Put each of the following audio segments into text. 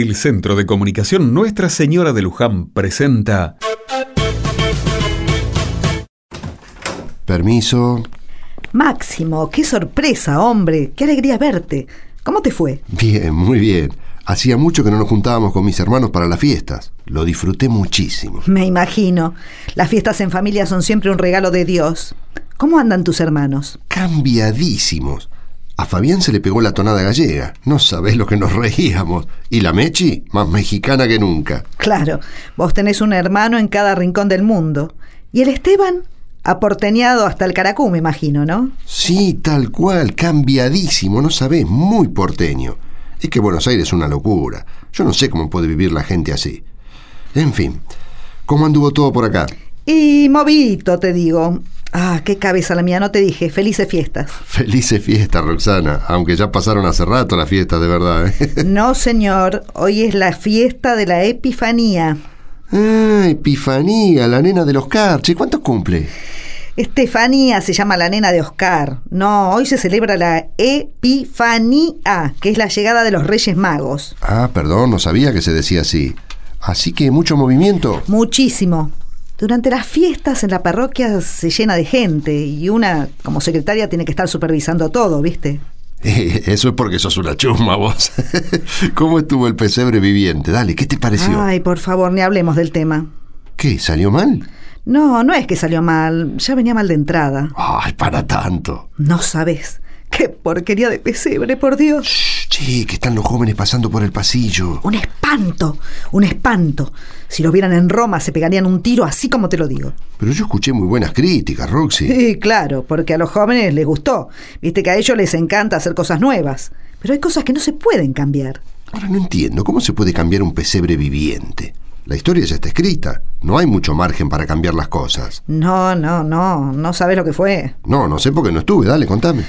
El Centro de Comunicación Nuestra Señora de Luján presenta... Permiso. Máximo, qué sorpresa, hombre. Qué alegría verte. ¿Cómo te fue? Bien, muy bien. Hacía mucho que no nos juntábamos con mis hermanos para las fiestas. Lo disfruté muchísimo. Me imagino. Las fiestas en familia son siempre un regalo de Dios. ¿Cómo andan tus hermanos? Cambiadísimos. A Fabián se le pegó la tonada gallega. No sabés lo que nos reíamos. Y la Mechi, más mexicana que nunca. Claro, vos tenés un hermano en cada rincón del mundo. ¿Y el Esteban? Aporteñado hasta el caracú, me imagino, ¿no? Sí, tal cual, cambiadísimo, no sabés, muy porteño. Es que Buenos Aires es una locura. Yo no sé cómo puede vivir la gente así. En fin, ¿cómo anduvo todo por acá? Y movidito, te digo. Ah, qué cabeza la mía, no te dije. Felices fiestas. Felices fiestas, Roxana. Aunque ya pasaron hace rato las fiestas, de verdad. ¿eh? No, señor. Hoy es la fiesta de la Epifanía. Ah, Epifanía, la nena de los carches. ¿Cuántos cumple? Estefanía se llama la nena de Oscar. No, hoy se celebra la Epifanía, que es la llegada de los Reyes Magos. Ah, perdón, no sabía que se decía así. Así que mucho movimiento. Muchísimo. Durante las fiestas en la parroquia se llena de gente y una, como secretaria, tiene que estar supervisando todo, ¿viste? Eso es porque sos una chusma vos. ¿Cómo estuvo el pesebre viviente? Dale, ¿qué te pareció? Ay, por favor, ni hablemos del tema. ¿Qué? ¿Salió mal? No, no es que salió mal, ya venía mal de entrada. Ay, para tanto. No sabes. Qué porquería de pesebre, por Dios. Shh, che, que están los jóvenes pasando por el pasillo. Un espanto, un espanto. Si lo vieran en Roma se pegarían un tiro así como te lo digo. Pero yo escuché muy buenas críticas, Roxy. Sí, claro, porque a los jóvenes les gustó. Viste que a ellos les encanta hacer cosas nuevas. Pero hay cosas que no se pueden cambiar. Ahora no entiendo, ¿cómo se puede cambiar un pesebre viviente? La historia ya está escrita. No hay mucho margen para cambiar las cosas. No, no, no, no sabes lo que fue. No, no sé porque no estuve. Dale, contame.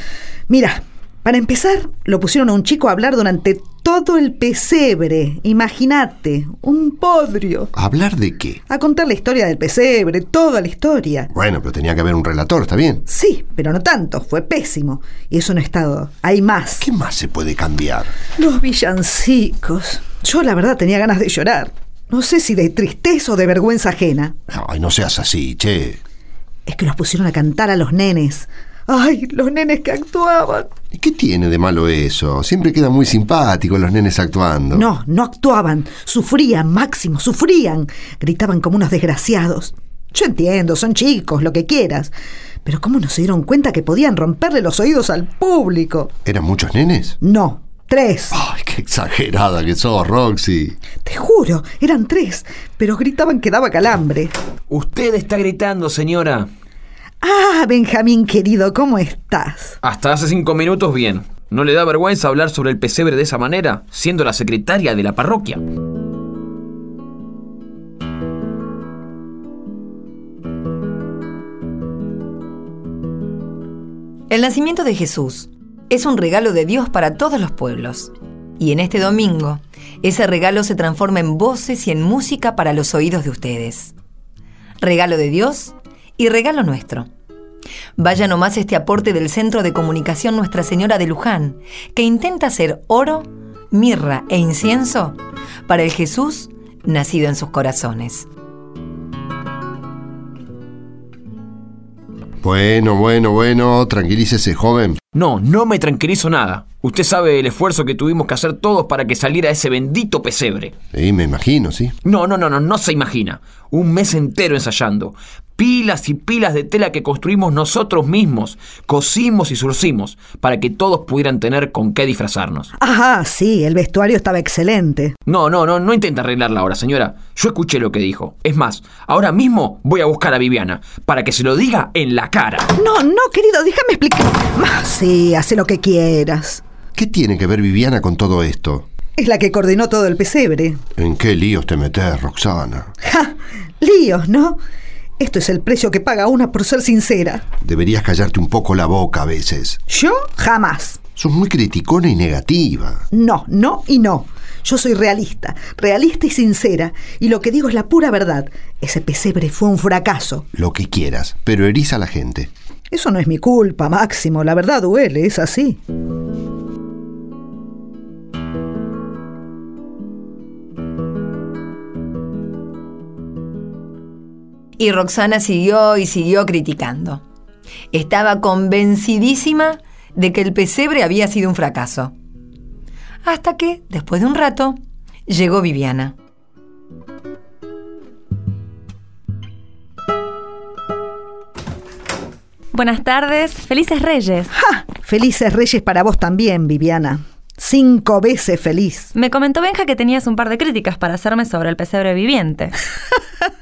Mira, para empezar, lo pusieron a un chico a hablar durante todo el pesebre. Imagínate, un podrio. ¿Hablar de qué? A contar la historia del pesebre, toda la historia. Bueno, pero tenía que haber un relator, ¿está bien? Sí, pero no tanto, fue pésimo. Y eso no es todo. Hay más. ¿Qué más se puede cambiar? Los villancicos. Yo la verdad tenía ganas de llorar. No sé si de tristeza o de vergüenza ajena. Ay, no seas así, che. Es que los pusieron a cantar a los nenes. ¡Ay, los nenes que actuaban! ¿Y qué tiene de malo eso? Siempre quedan muy simpáticos los nenes actuando. No, no actuaban. Sufrían, Máximo, sufrían. Gritaban como unos desgraciados. Yo entiendo, son chicos, lo que quieras. Pero ¿cómo no se dieron cuenta que podían romperle los oídos al público? ¿Eran muchos nenes? No, tres. Ay, qué exagerada que sos, Roxy. Te juro, eran tres, pero gritaban que daba calambre. Usted está gritando, señora. Ah, Benjamín querido, ¿cómo estás? Hasta hace cinco minutos bien. ¿No le da vergüenza hablar sobre el pesebre de esa manera, siendo la secretaria de la parroquia? El nacimiento de Jesús es un regalo de Dios para todos los pueblos. Y en este domingo, ese regalo se transforma en voces y en música para los oídos de ustedes. Regalo de Dios y regalo nuestro. Vaya nomás este aporte del Centro de Comunicación Nuestra Señora de Luján, que intenta hacer oro, mirra e incienso para el Jesús nacido en sus corazones. Bueno, bueno, bueno, tranquilícese, joven. No, no me tranquilizo nada. Usted sabe el esfuerzo que tuvimos que hacer todos para que saliera ese bendito pesebre. Sí, me imagino, sí. No, no, no, no, no se imagina. Un mes entero ensayando. Pilas y pilas de tela que construimos nosotros mismos. Cosimos y surcimos para que todos pudieran tener con qué disfrazarnos. Ajá, sí, el vestuario estaba excelente. No, no, no, no intenta arreglarla ahora, señora. Yo escuché lo que dijo. Es más, ahora mismo voy a buscar a Viviana para que se lo diga en la cara. No, no, querido, déjame explicar. Sí, hace lo que quieras. ¿Qué tiene que ver Viviana con todo esto? Es la que coordinó todo el pesebre. ¿En qué líos te metes, Roxana? ¡Ja! Líos, ¿no? Esto es el precio que paga una por ser sincera. Deberías callarte un poco la boca a veces. Yo jamás. Sos muy criticona y negativa. No, no y no. Yo soy realista, realista y sincera, y lo que digo es la pura verdad. Ese pesebre fue un fracaso. Lo que quieras, pero eriza a la gente. Eso no es mi culpa, Máximo. La verdad duele, es así. Y Roxana siguió y siguió criticando. Estaba convencidísima de que el pesebre había sido un fracaso. Hasta que, después de un rato, llegó Viviana. Buenas tardes, felices reyes. ¡Ja! Felices reyes para vos también, Viviana. Cinco veces feliz. Me comentó Benja que tenías un par de críticas para hacerme sobre el pesebre viviente.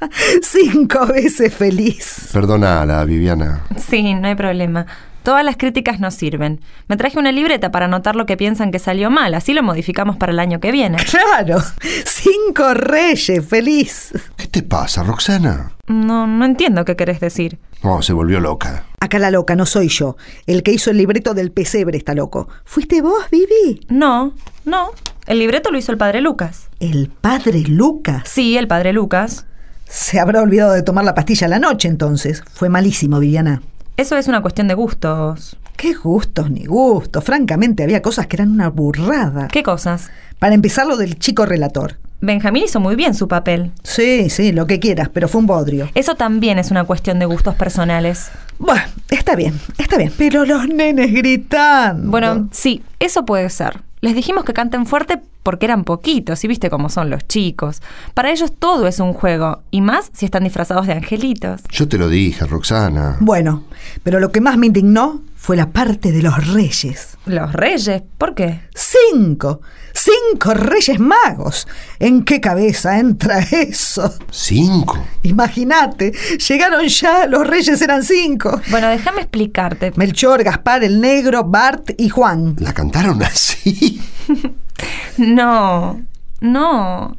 Cinco veces feliz. Perdónala, Viviana. Sí, no hay problema. Todas las críticas nos sirven. Me traje una libreta para anotar lo que piensan que salió mal, así lo modificamos para el año que viene. Claro, cinco reyes feliz. ¿Qué te pasa, Roxana? No, no entiendo qué querés decir. Oh, se volvió loca. Acá la loca no soy yo. El que hizo el libreto del pesebre está loco. ¿Fuiste vos, Vivi? No, no. El libreto lo hizo el padre Lucas. ¿El padre Lucas? Sí, el padre Lucas. Se habrá olvidado de tomar la pastilla a la noche entonces. Fue malísimo, Viviana. Eso es una cuestión de gustos. Qué gustos ni gustos. Francamente, había cosas que eran una burrada. ¿Qué cosas? Para empezar, lo del chico relator. Benjamín hizo muy bien su papel. Sí, sí, lo que quieras, pero fue un bodrio. Eso también es una cuestión de gustos personales. Bueno, está bien, está bien. Pero los nenes gritando. Bueno, sí, eso puede ser. Les dijimos que canten fuerte porque eran poquitos, y viste cómo son los chicos. Para ellos todo es un juego, y más si están disfrazados de angelitos. Yo te lo dije, Roxana. Bueno, pero lo que más me indignó fue la parte de los reyes. ¿Los reyes? ¿Por qué? Cinco. Cinco reyes magos. ¿En qué cabeza entra eso? ¿Cinco? Imagínate, llegaron ya, los reyes eran cinco. Bueno, déjame explicarte. Melchor, Gaspar, el Negro, Bart y Juan. ¿La cantaron así? No, no.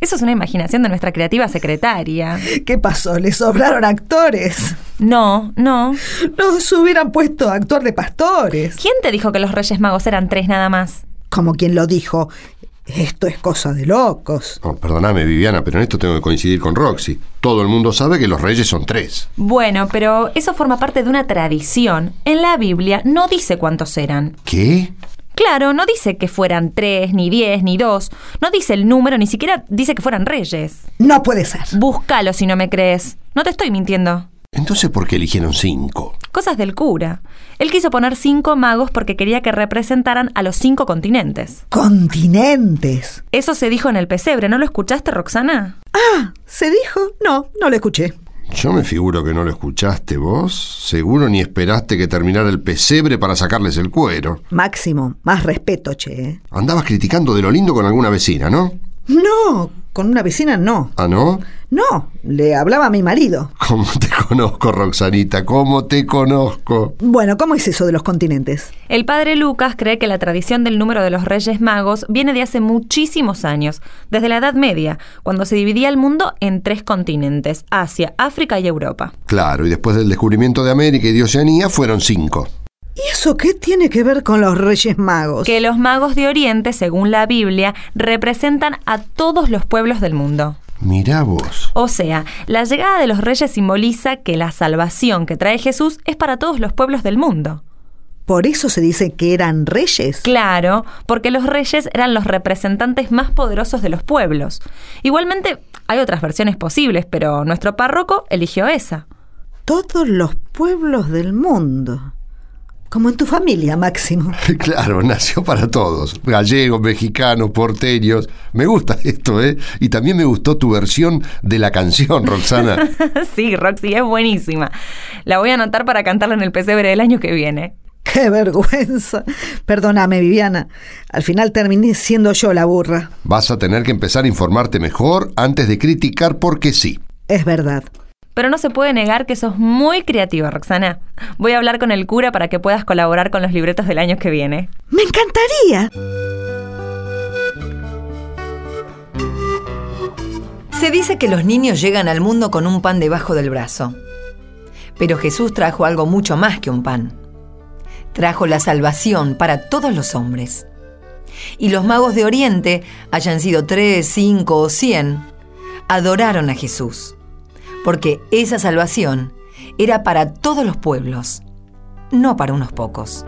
Eso es una imaginación de nuestra creativa secretaria. ¿Qué pasó? ¿Le sobraron actores? No, no. Los hubieran puesto a actuar de pastores. ¿Quién te dijo que los Reyes Magos eran tres nada más? Como quien lo dijo. Esto es cosa de locos. Oh, perdóname, Viviana, pero en esto tengo que coincidir con Roxy. Todo el mundo sabe que los reyes son tres. Bueno, pero eso forma parte de una tradición. En la Biblia no dice cuántos eran. ¿Qué? Claro, no dice que fueran tres, ni diez, ni dos. No dice el número, ni siquiera dice que fueran reyes. No puede ser. Búscalo si no me crees. No te estoy mintiendo. Entonces, ¿por qué eligieron cinco? Cosas del cura. Él quiso poner cinco magos porque quería que representaran a los cinco continentes. Continentes. Eso se dijo en el pesebre, ¿no lo escuchaste, Roxana? Ah, ¿se dijo? No, no lo escuché. Yo me figuro que no lo escuchaste vos. Seguro ni esperaste que terminara el pesebre para sacarles el cuero. Máximo, más respeto, che. ¿eh? Andabas criticando de lo lindo con alguna vecina, ¿no? No, con una vecina no. ¿Ah, no? No, le hablaba a mi marido. ¿Cómo te conozco, Roxanita? ¿Cómo te conozco? Bueno, ¿cómo es eso de los continentes? El padre Lucas cree que la tradición del número de los Reyes Magos viene de hace muchísimos años, desde la Edad Media, cuando se dividía el mundo en tres continentes, Asia, África y Europa. Claro, y después del descubrimiento de América y de Oceanía fueron cinco. ¿Y eso qué tiene que ver con los Reyes Magos? Que los magos de Oriente, según la Biblia, representan a todos los pueblos del mundo. Mirá vos. O sea, la llegada de los reyes simboliza que la salvación que trae Jesús es para todos los pueblos del mundo. ¿Por eso se dice que eran reyes? Claro, porque los reyes eran los representantes más poderosos de los pueblos. Igualmente, hay otras versiones posibles, pero nuestro párroco eligió esa. Todos los pueblos del mundo. Como en tu familia, Máximo. Claro, nació para todos. Gallegos, mexicanos, porteños. Me gusta esto, ¿eh? Y también me gustó tu versión de la canción, Roxana. sí, Roxy, es buenísima. La voy a anotar para cantarla en el pesebre del año que viene. ¡Qué vergüenza! Perdóname, Viviana. Al final terminé siendo yo la burra. Vas a tener que empezar a informarte mejor antes de criticar porque sí. Es verdad. Pero no se puede negar que sos muy creativa, Roxana. Voy a hablar con el cura para que puedas colaborar con los libretos del año que viene. ¡Me encantaría! Se dice que los niños llegan al mundo con un pan debajo del brazo. Pero Jesús trajo algo mucho más que un pan. Trajo la salvación para todos los hombres. Y los magos de Oriente, hayan sido tres, cinco o cien, adoraron a Jesús porque esa salvación era para todos los pueblos, no para unos pocos.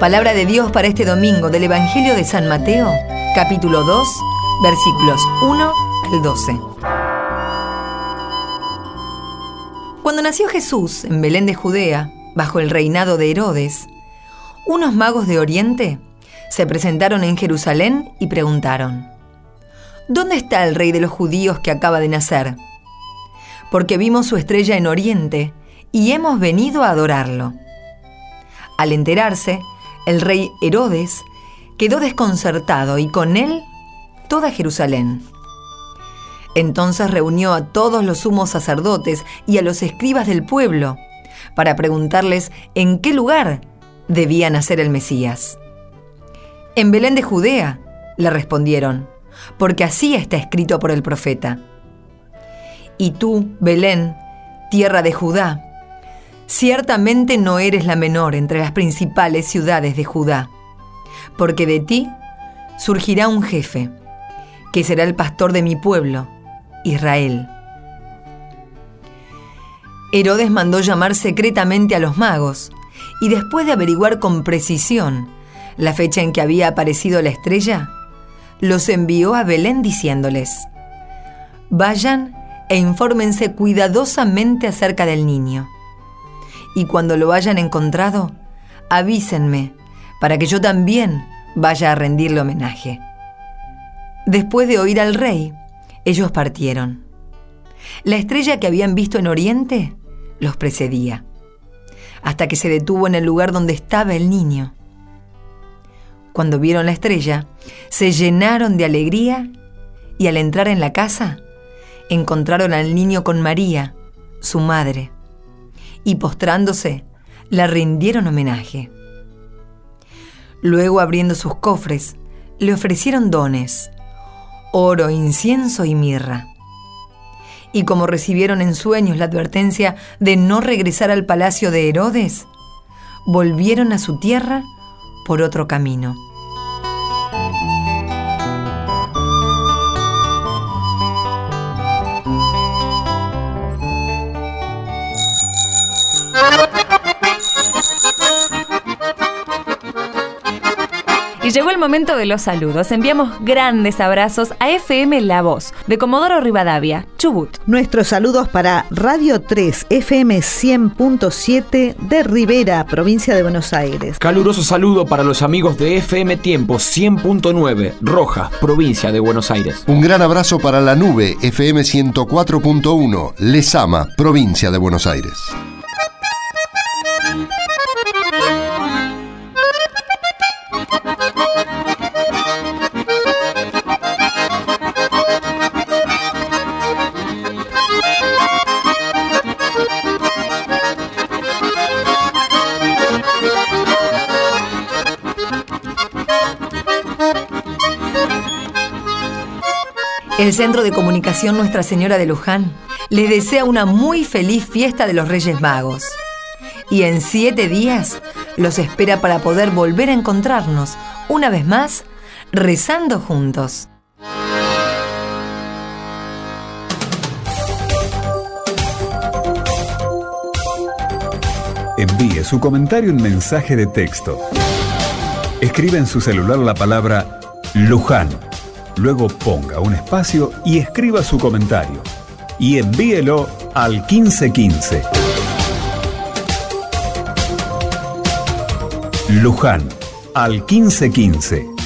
Palabra de Dios para este domingo del Evangelio de San Mateo, capítulo 2, versículos 1 al 12. Cuando nació Jesús en Belén de Judea, bajo el reinado de Herodes, unos magos de Oriente se presentaron en Jerusalén y preguntaron, ¿Dónde está el rey de los judíos que acaba de nacer? Porque vimos su estrella en Oriente y hemos venido a adorarlo. Al enterarse, el rey Herodes quedó desconcertado y con él toda Jerusalén. Entonces reunió a todos los sumos sacerdotes y a los escribas del pueblo para preguntarles en qué lugar debía nacer el Mesías. En Belén de Judea, le respondieron, porque así está escrito por el profeta. Y tú, Belén, tierra de Judá, ciertamente no eres la menor entre las principales ciudades de Judá, porque de ti surgirá un jefe, que será el pastor de mi pueblo, Israel. Herodes mandó llamar secretamente a los magos, y después de averiguar con precisión la fecha en que había aparecido la estrella, los envió a Belén diciéndoles, Vayan e infórmense cuidadosamente acerca del niño. Y cuando lo hayan encontrado, avísenme para que yo también vaya a rendirle homenaje. Después de oír al rey, ellos partieron. La estrella que habían visto en Oriente los precedía, hasta que se detuvo en el lugar donde estaba el niño. Cuando vieron la estrella, se llenaron de alegría y al entrar en la casa, encontraron al niño con María, su madre, y postrándose, la rindieron homenaje. Luego, abriendo sus cofres, le ofrecieron dones, oro, incienso y mirra. Y como recibieron en sueños la advertencia de no regresar al palacio de Herodes, volvieron a su tierra por otro camino. El momento de los saludos. Enviamos grandes abrazos a FM La Voz, de Comodoro Rivadavia, Chubut. Nuestros saludos para Radio 3 FM 100.7 de Rivera, provincia de Buenos Aires. Caluroso saludo para los amigos de FM Tiempo 100.9, Rojas, provincia de Buenos Aires. Un gran abrazo para la nube FM 104.1, Lesama, provincia de Buenos Aires. El Centro de Comunicación Nuestra Señora de Luján les desea una muy feliz fiesta de los Reyes Magos. Y en siete días los espera para poder volver a encontrarnos, una vez más, rezando juntos. Envíe su comentario en mensaje de texto. Escribe en su celular la palabra Luján. Luego ponga un espacio y escriba su comentario. Y envíelo al 1515. Luján, al 1515.